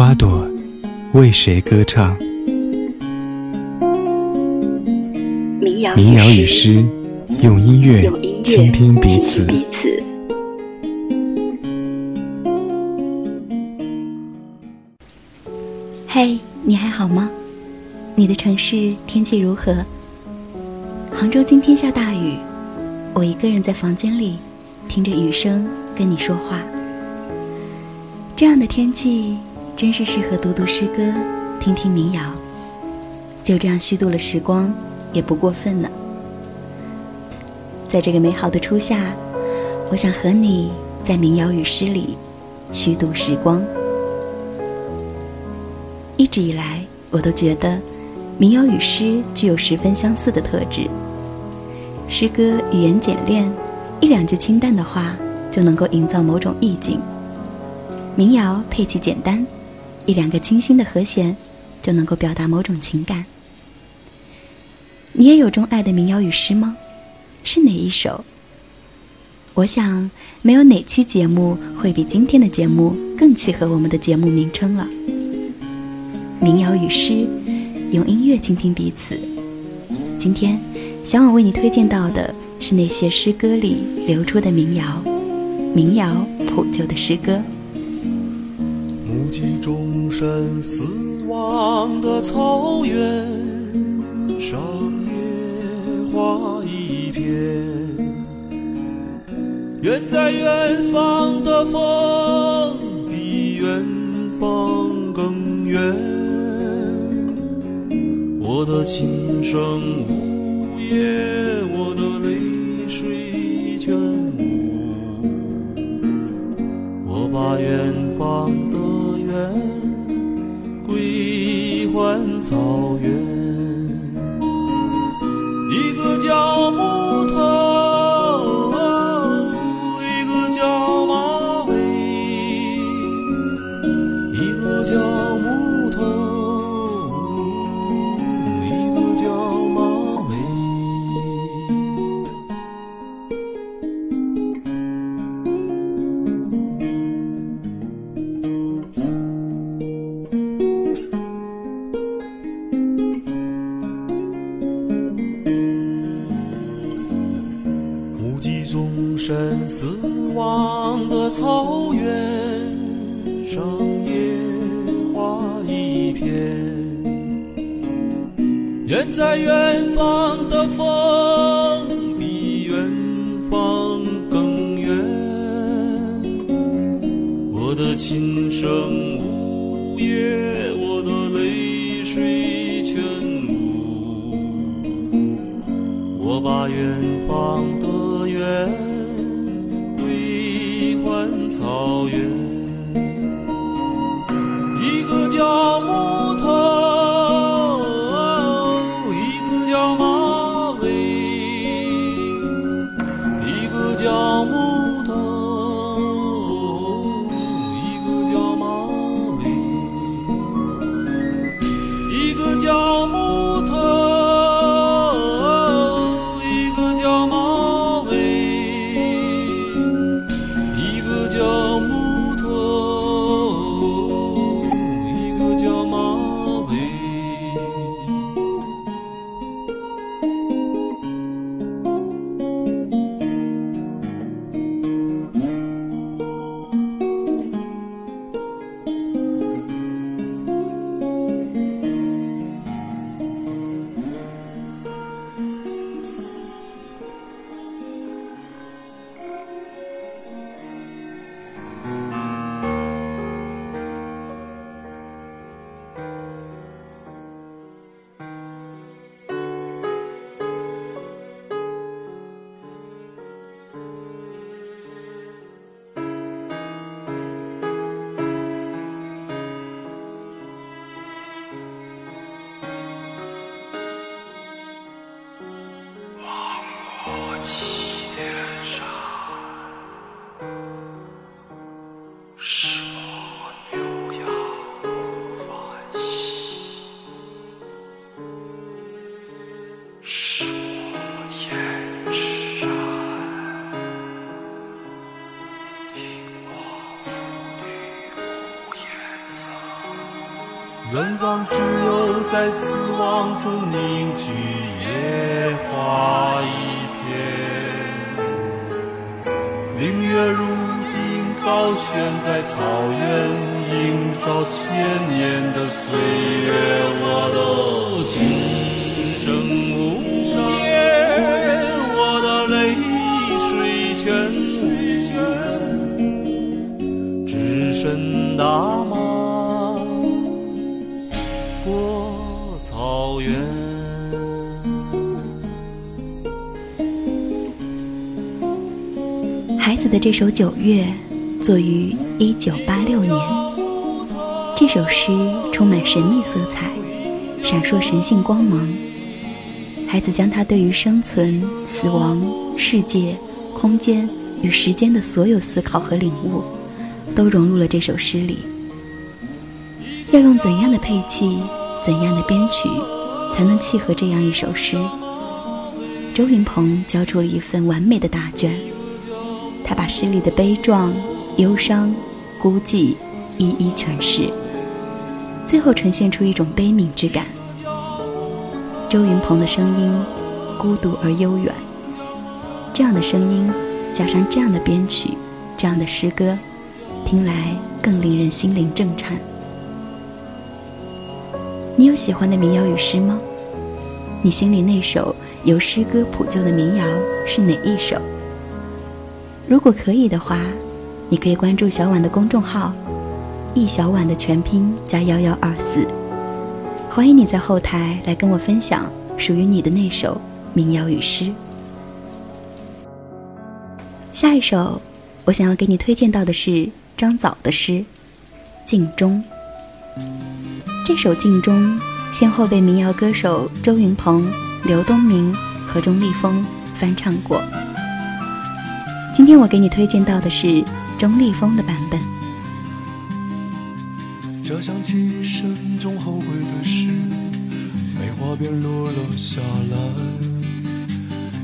花朵为谁歌唱？民谣与诗，用音乐倾听彼此。嘿，你还好吗？你的城市天气如何？杭州今天下大雨，我一个人在房间里，听着雨声跟你说话。这样的天气真是适合读读诗歌，听听民谣，就这样虚度了时光，也不过分呢。在这个美好的初夏，我想和你在民谣与诗里虚度时光。一直以来，我都觉得民谣与诗具有十分相似的特质。诗歌语言简练，一两句清淡的话就能够营造某种意境；民谣配器简单，一两个清新的和弦就能够表达某种情感。你也有钟爱的民谣与诗吗？是哪一首？我想，没有哪期节目会比今天的节目更契合我们的节目名称了。民谣与诗，用音乐倾听彼此。今天，小婉为你推荐到的是那些诗歌里流出的民谣，民谣谱就的诗歌。目击众生死亡的草原上，野花一片，远在远方的风比远方更远。我的琴声呜咽，我的泪水全无。我把远方归还草原，一个叫木头，只有在死亡中凝聚野花一片，明月如今高悬在草原，映照千年的岁月，我的琴的这首《九月》作于一九八六年。这首诗充满神秘色彩，闪烁神性光芒。孩子将他对于生存、死亡、世界、空间与时间的所有思考和领悟，都融入了这首诗里。要用怎样的配器？怎样的编曲才能契合这样一首诗？周云鹏交出了一份完美的答卷。他把诗里的悲壮、忧伤、孤寂一一诠释，最后呈现出一种悲悯之感。周云鹏的声音孤独而悠远，这样的声音加上这样的编曲，这样的诗歌，听来更令人心灵震颤。你有喜欢的民谣与诗吗？你心里那首由诗歌谱就的民谣是哪一首？如果可以的话，你可以关注小婉的公众号“易小婉”的全拼加幺幺二四，欢迎你在后台来跟我分享属于你的那首民谣与诗。下一首，我想要给你推荐到的是张枣的诗《镜中》。这首《镜中》先后被民谣歌手周云鹏、刘东明和钟立风翻唱过。今天我给你推荐到的是钟立风的版本。这想起生中后悔的事，梅花便落了下来。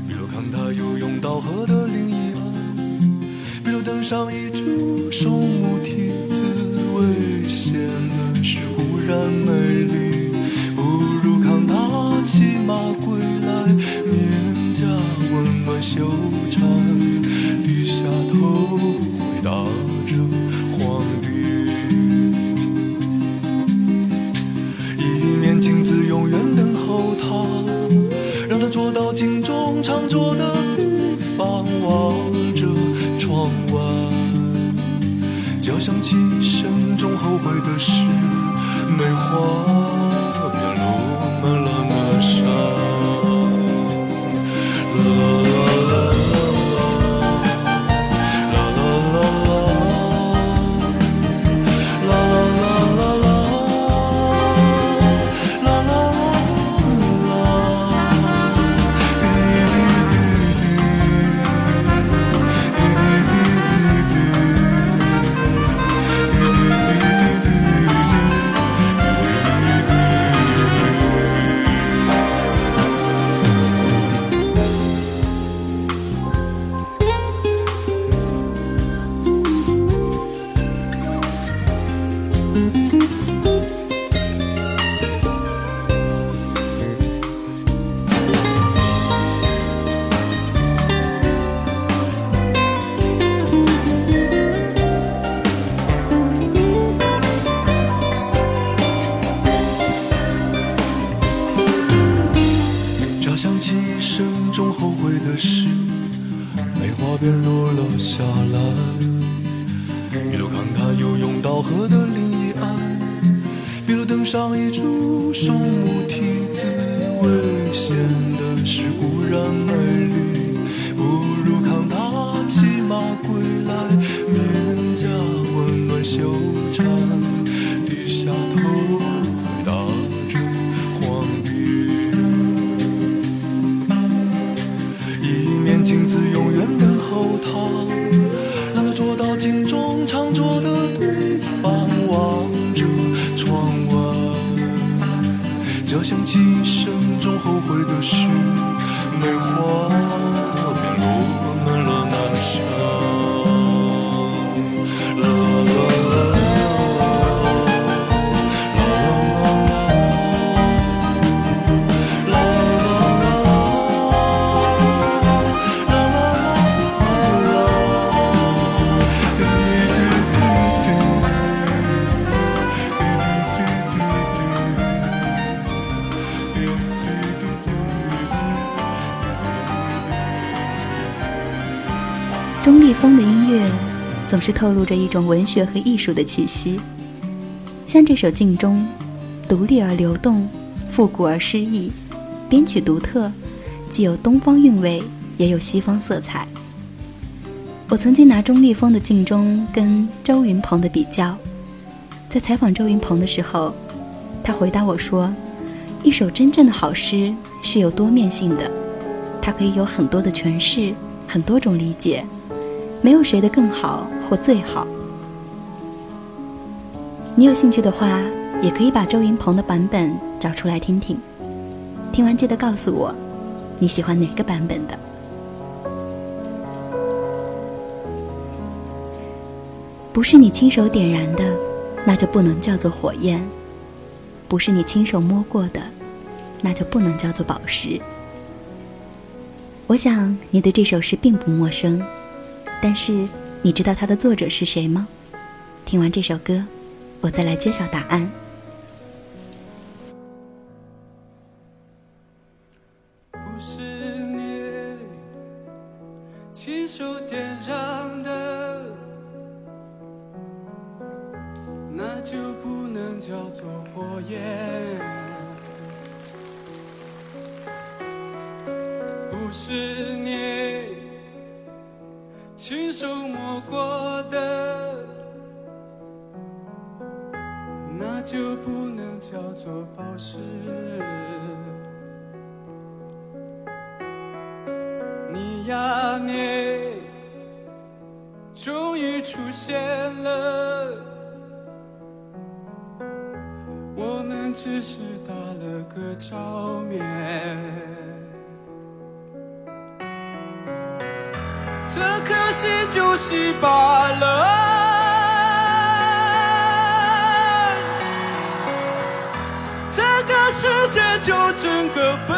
比如看他游泳到河的另一岸，比如登上一株松木梯子，危险的是。然美丽，钟立风的音乐总是透露着一种文学和艺术的气息，像这首《镜中》，独立而流动，复古而诗意，编曲独特，既有东方韵味，也有西方色彩。我曾经拿钟立风的《镜中》跟周云鹏的比较，在采访周云鹏的时候，他回答我说：“一首真正的好诗是有多面性的，它可以有很多的诠释，很多种理解。”没有谁的更好或最好。你有兴趣的话，也可以把周云鹏的版本找出来听听。听完记得告诉我，你喜欢哪个版本的？不是你亲手点燃的，那就不能叫做火焰；不是你亲手摸过的，那就不能叫做宝石。我想你对这首诗并不陌生。但是，你知道它的作者是谁吗？听完这首歌，我再来揭晓答案。不是你亲手点燃的，那就不能叫做火焰。不是。亲手摸过的，那就不能叫做宝石。你呀你，终于出现了，我们只是打了个照面。心就稀巴了，这个世界就整个崩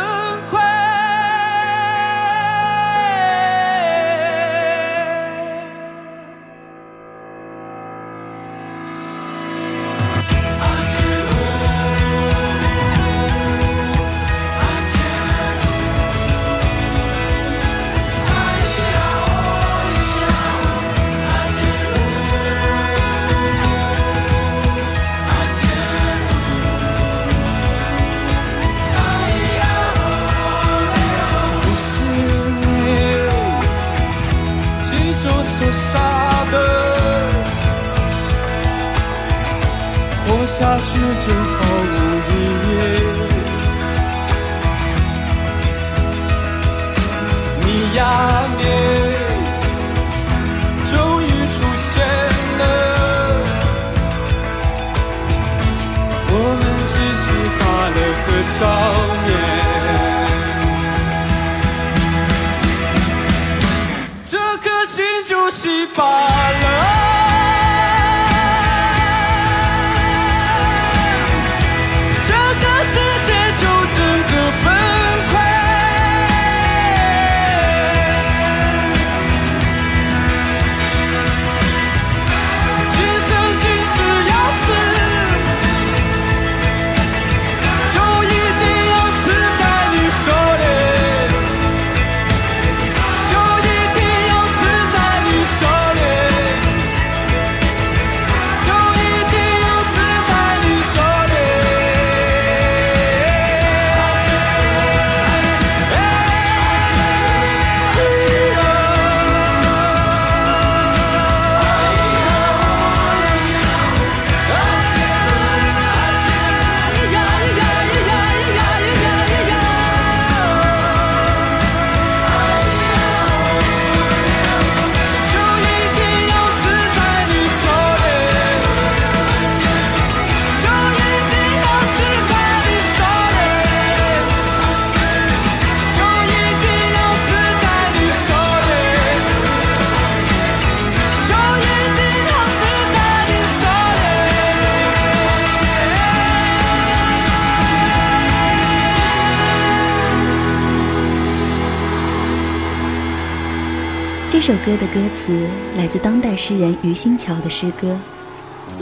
这首歌的歌词来自当代诗人余新桥的诗歌：“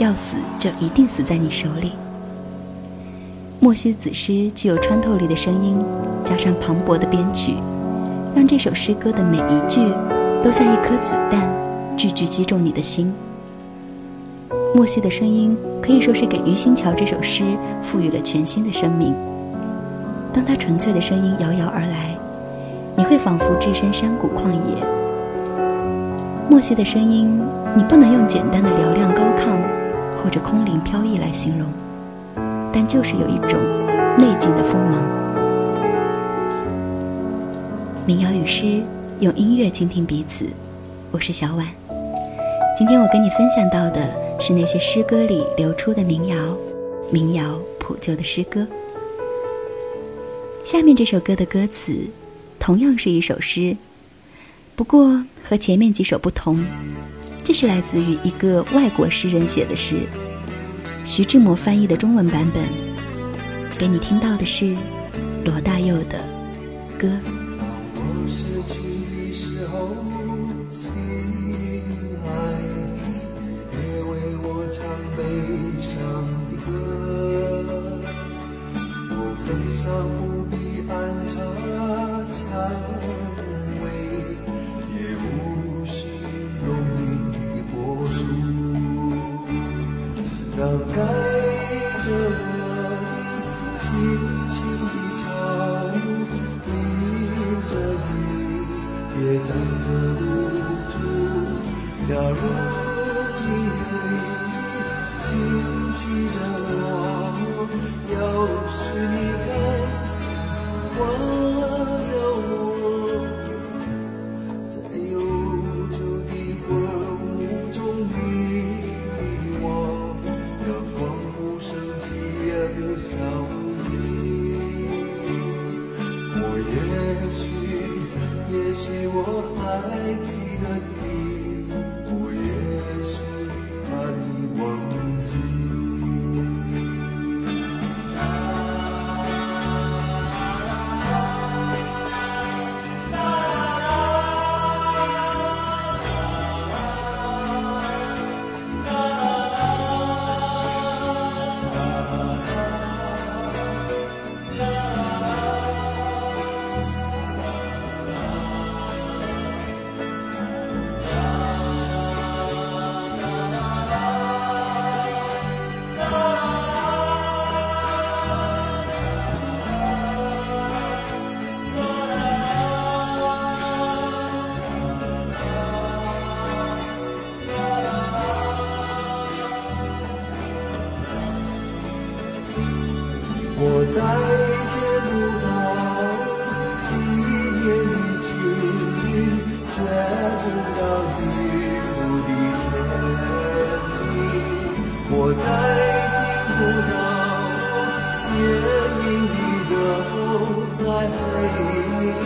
要死就一定死在你手里。”莫西子诗具有穿透力的声音，加上磅礴的编曲，让这首诗歌的每一句都像一颗子弹，句句击中你的心。莫西的声音可以说是给余新桥这首诗赋予了全新的生命。当他纯粹的声音遥遥而来，你会仿佛置身山谷旷野。莫西的声音，你不能用简单的嘹亮高亢或者空灵飘逸来形容。但就是有一种内静的锋芒。民谣与诗，用音乐倾听彼此。我是小婉。今天我跟你分享到的是那些诗歌里流出的民谣，民谣谱就的诗歌。下面这首歌的歌词，同样是一首诗，不过和前面几首不同，这是来自于一个外国诗人写的诗。徐志摩翻译的中文版本，给你听到的是罗大佑的歌。你这。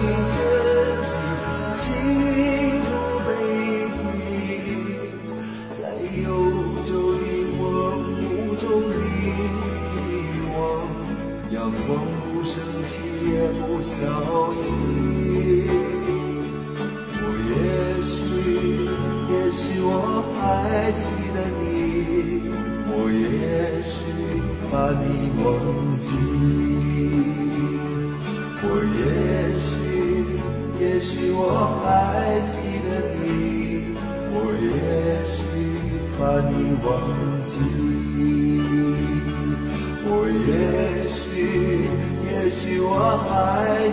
you. 许我还记得你我也许把你忘记我也许也许我还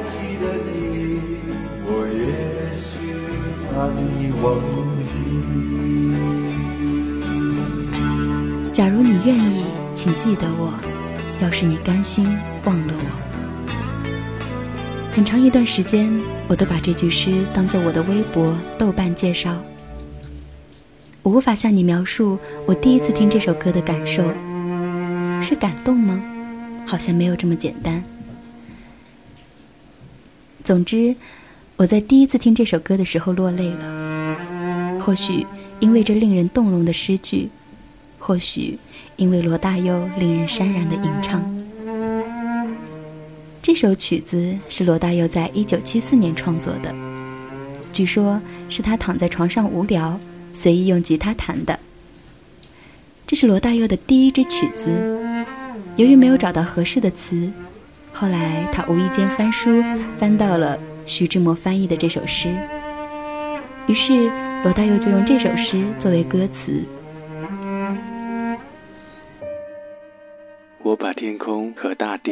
记得你我也许把你忘记假如你愿意请记得我要是你甘心忘了我。很长一段时间我都把这句诗当做我的微博、豆瓣介绍。我无法向你描述我第一次听这首歌的感受，是感动吗？好像没有这么简单。总之，我在第一次听这首歌的时候落泪了。或许因为这令人动容的诗句，或许因为罗大佑令人潸然的吟唱。这首曲子是罗大佑在一九七四年创作的，据说是他躺在床上无聊，随意用吉他弹的。这是罗大佑的第一支曲子，由于没有找到合适的词，后来他无意间翻书，翻到了徐志摩翻译的这首诗，于是罗大佑就用这首诗作为歌词。我把天空和大地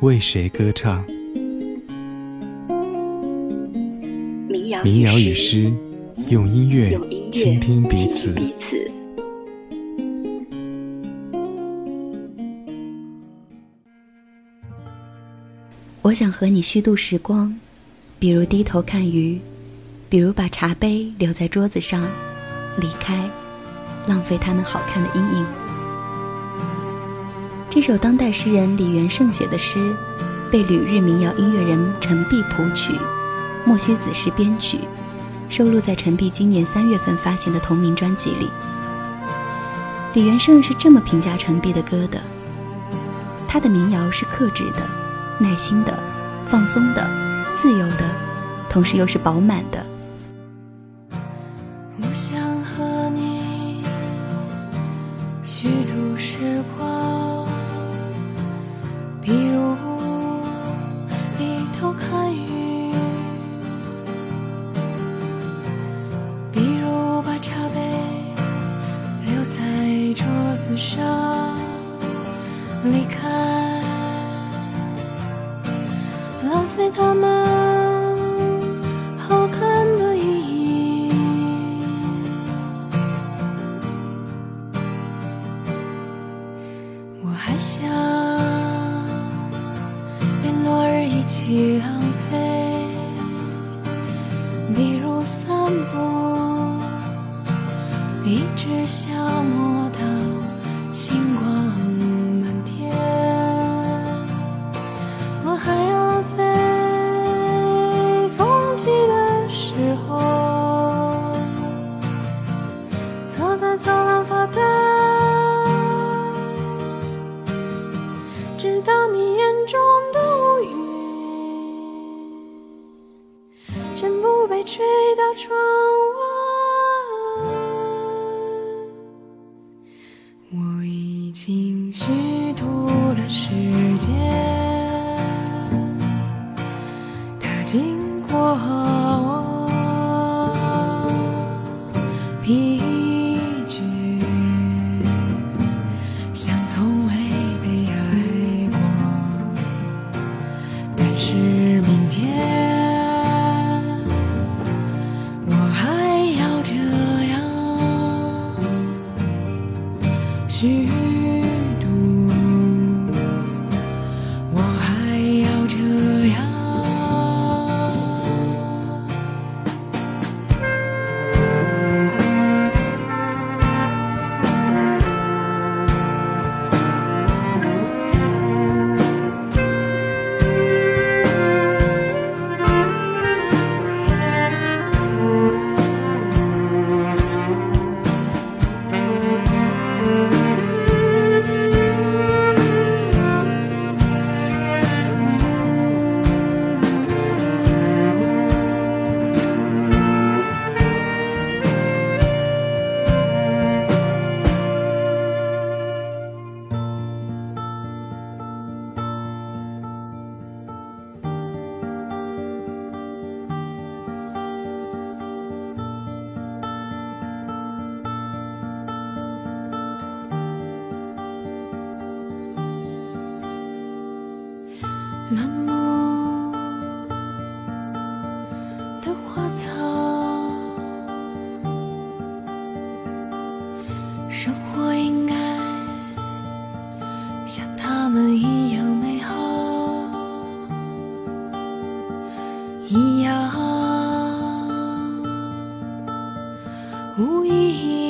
为谁歌唱？民谣与诗，用音乐倾听彼此。我想和你虚度时光，比如低头看鱼，比如把茶杯留在桌子上，离开，浪费他们好看的阴影。这首当代诗人李元胜写的诗，被旅日民谣音乐人陈碧谱曲，莫西子诗编曲，收录在陈碧今年三月份发行的同名专辑里。李元胜是这么评价陈碧的歌的：他的民谣是克制的。耐心的、放松的、自由的，同时又是饱满的。一样。无一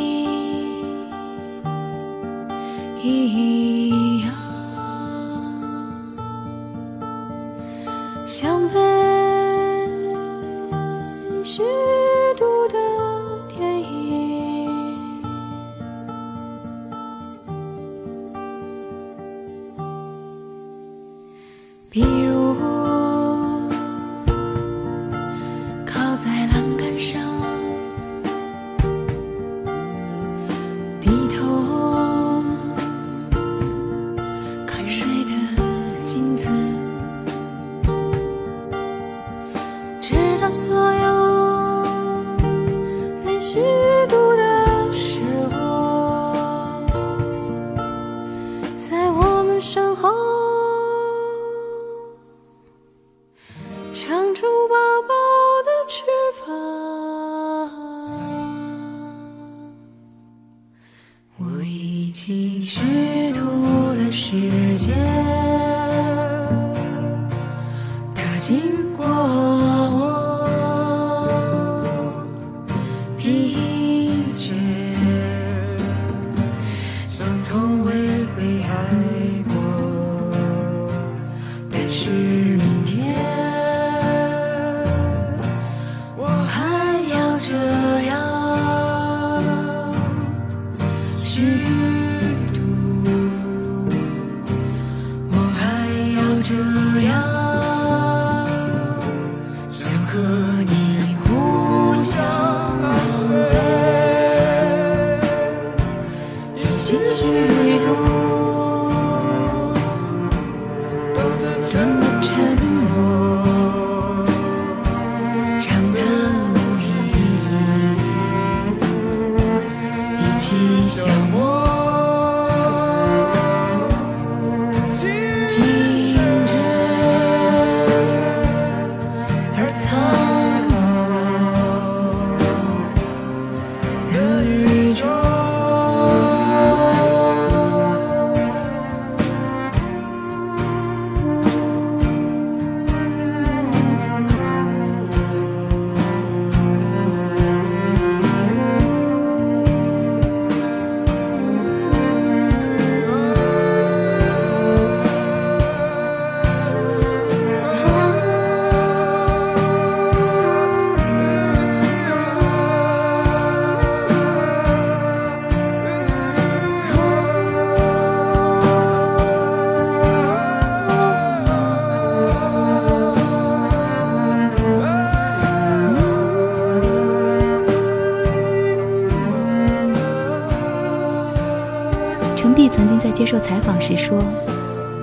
时说，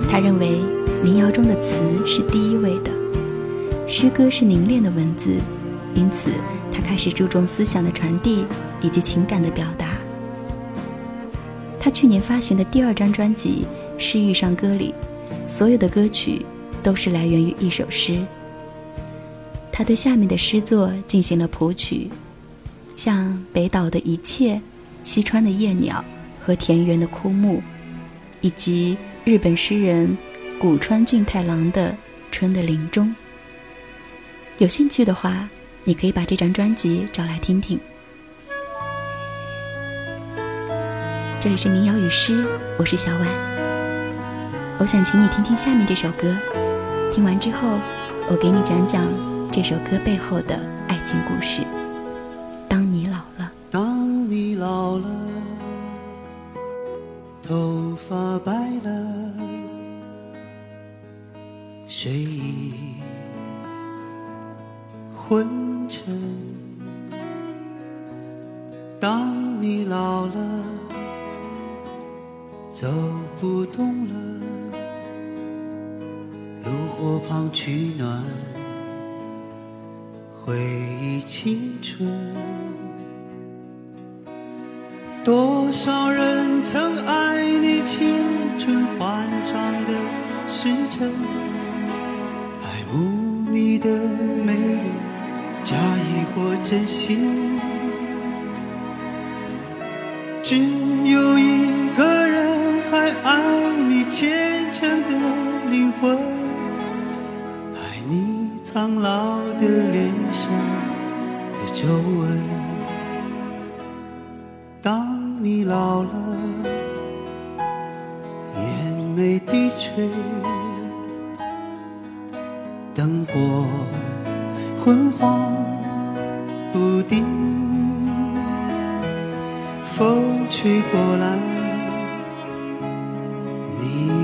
他认为民谣中的词是第一位的，诗歌是凝练的文字，因此他开始注重思想的传递以及情感的表达。他去年发行的第二张专辑《诗遇上歌》里，所有的歌曲都是来源于一首诗。他对下面的诗作进行了谱曲，像北岛的一切、西川的夜鸟。和田园的枯木，以及日本诗人古川俊太郎的《春的林中》。有兴趣的话，你可以把这张专辑找来听听。这里是民谣与诗，我是小婉。我想请你听听下面这首歌，听完之后，我给你讲讲这首歌背后的爱情故事。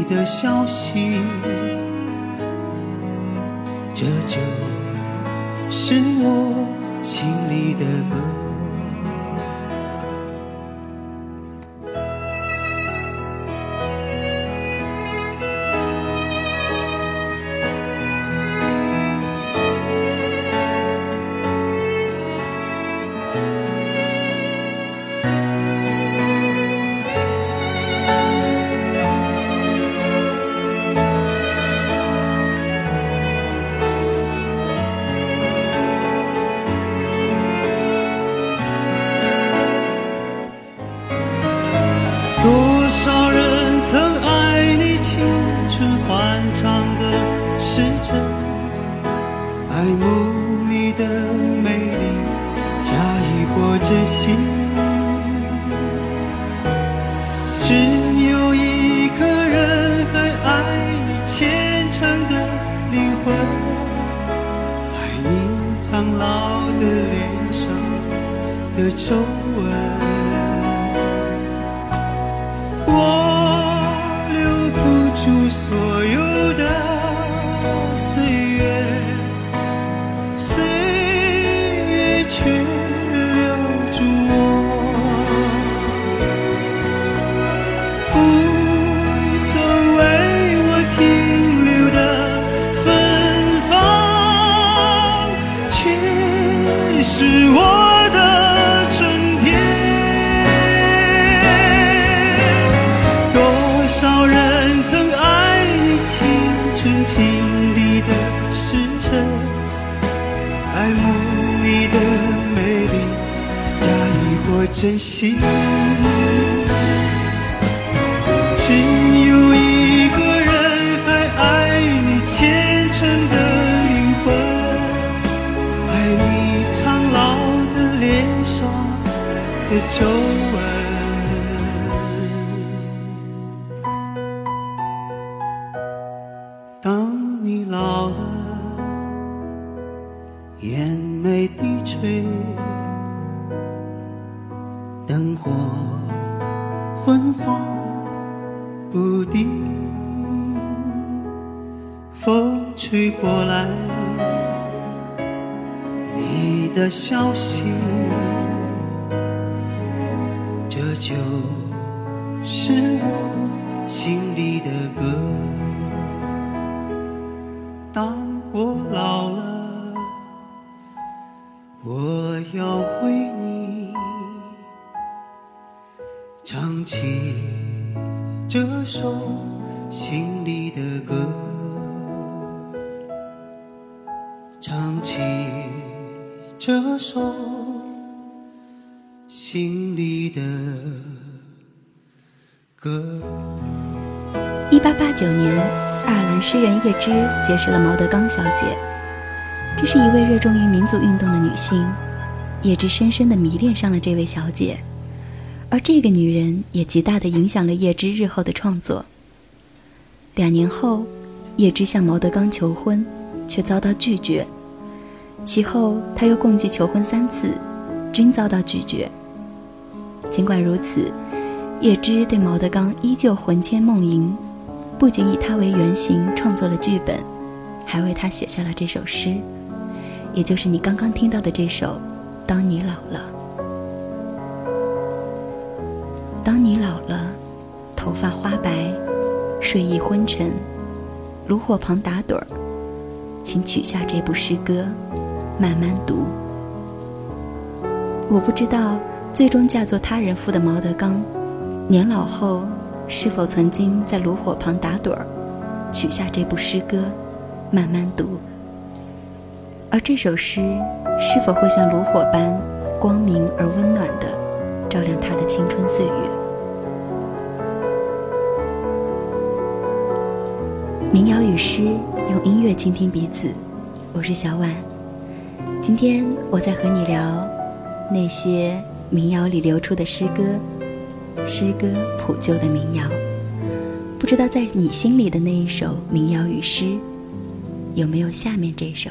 你的消息，这就是我心里的歌。这就是我心里的歌。当我老了，我要为你。唱起这首心里的歌，唱起这首心里。一八八九年，爱尔兰诗人叶芝结识了毛德刚小姐，这是一位热衷于民族运动的女性。叶芝深深的迷恋上了这位小姐。而这个女人也极大的影响了叶芝日后的创作。两年后，叶芝向毛德刚求婚，却遭到拒绝。其后，他又共计求婚三次，均遭到拒绝。尽管如此，叶芝对毛德刚依旧魂牵梦萦，不仅以他为原型创作了剧本，还为他写下了这首诗，也就是你刚刚听到的这首《当你老了》。当你老了，头发花白，睡意昏沉，炉火旁打盹儿，请取下这部诗歌，慢慢读。我不知道，最终嫁作他人妇的毛德刚，年老后是否曾经在炉火旁打盹儿，取下这部诗歌，慢慢读。而这首诗，是否会像炉火般光明而温暖的？照亮他的青春岁月。民谣与诗，用音乐倾听彼此。我是小婉，今天我在和你聊那些民谣里流出的诗歌，诗歌普救的民谣。不知道在你心里的那一首民谣与诗，有没有下面这首？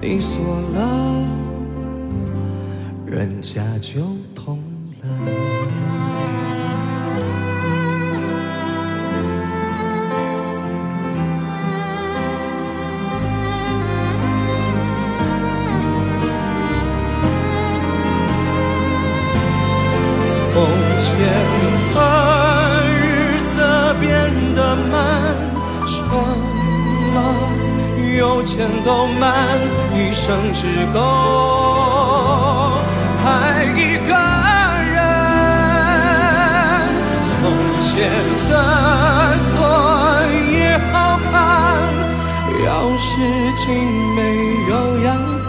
你锁了，人家就懂了。从前的日色变得慢，车马邮件都慢，生只够爱一个人。从前的锁也好看，钥匙精没有样子，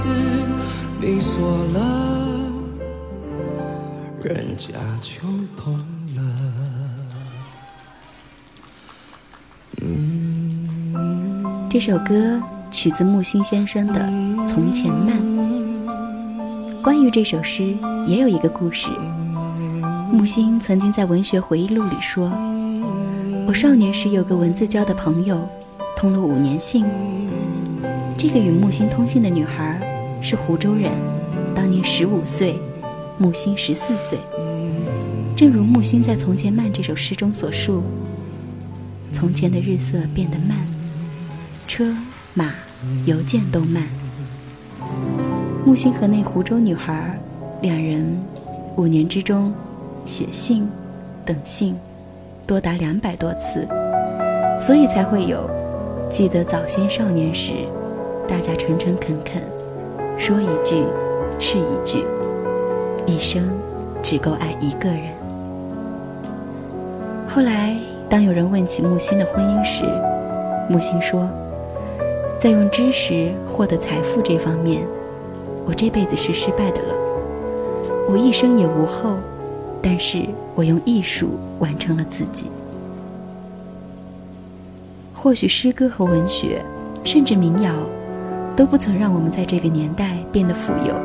你锁了。人家就懂了。这首歌取自木心先生的《从前慢》。关于这首诗，也有一个故事。木心曾经在文学回忆录里说：“我少年时有个文字交的朋友，通了五年信。这个与木心通信的女孩是湖州人，当年十五岁，木心十四岁。正如木心在《从前慢》这首诗中所述：从前的日色变得慢。”车马邮件都慢。木心和那湖州女孩，两人五年之中写信、等信，多达两百多次，所以才会有“记得早先少年时，大家诚诚恳恳，说一句是一句，一生只够爱一个人。”后来，当有人问起木心的婚姻时，木心说。在用知识获得财富这方面，我这辈子是失败的了。我一生也无后，但是我用艺术完成了自己。或许诗歌和文学，甚至民谣，都不曾让我们在这个年代变得富有，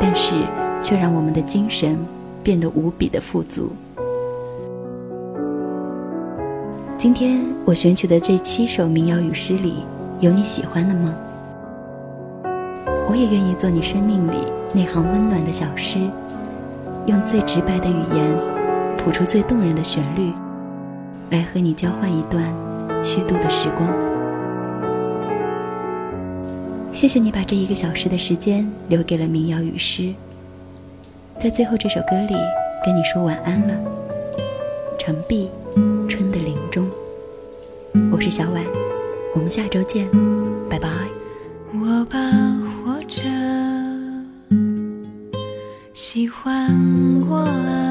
但是却让我们的精神变得无比的富足。今天我选取的这七首民谣与诗里。有你喜欢的吗？我也愿意做你生命里那行温暖的小诗，用最直白的语言，谱出最动人的旋律，来和你交换一段虚度的时光。谢谢你把这一个小时的时间留给了民谣与诗，在最后这首歌里跟你说晚安了。澄碧，春的林中，我是小婉。我们下周见，拜拜。我把活着喜欢过了，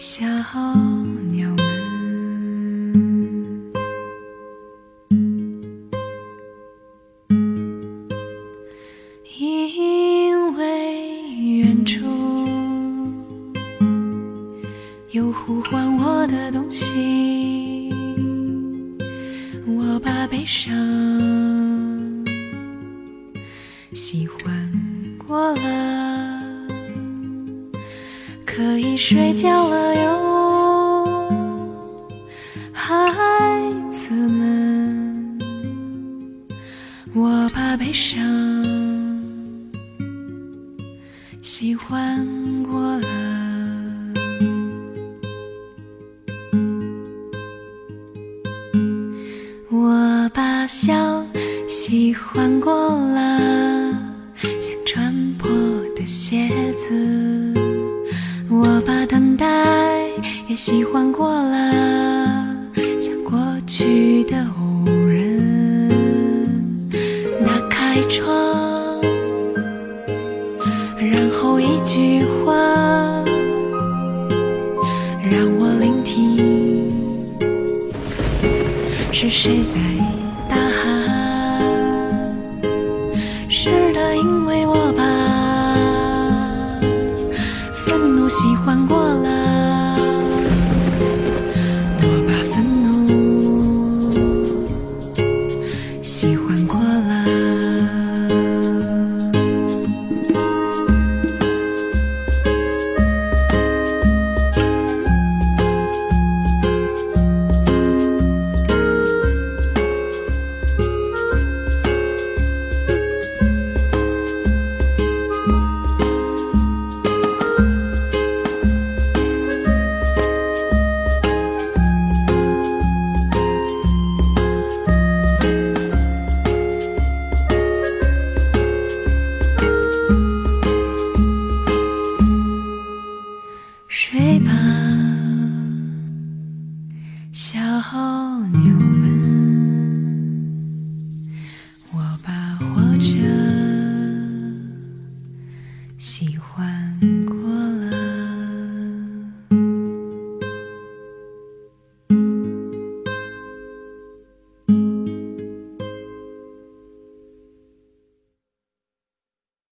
小在？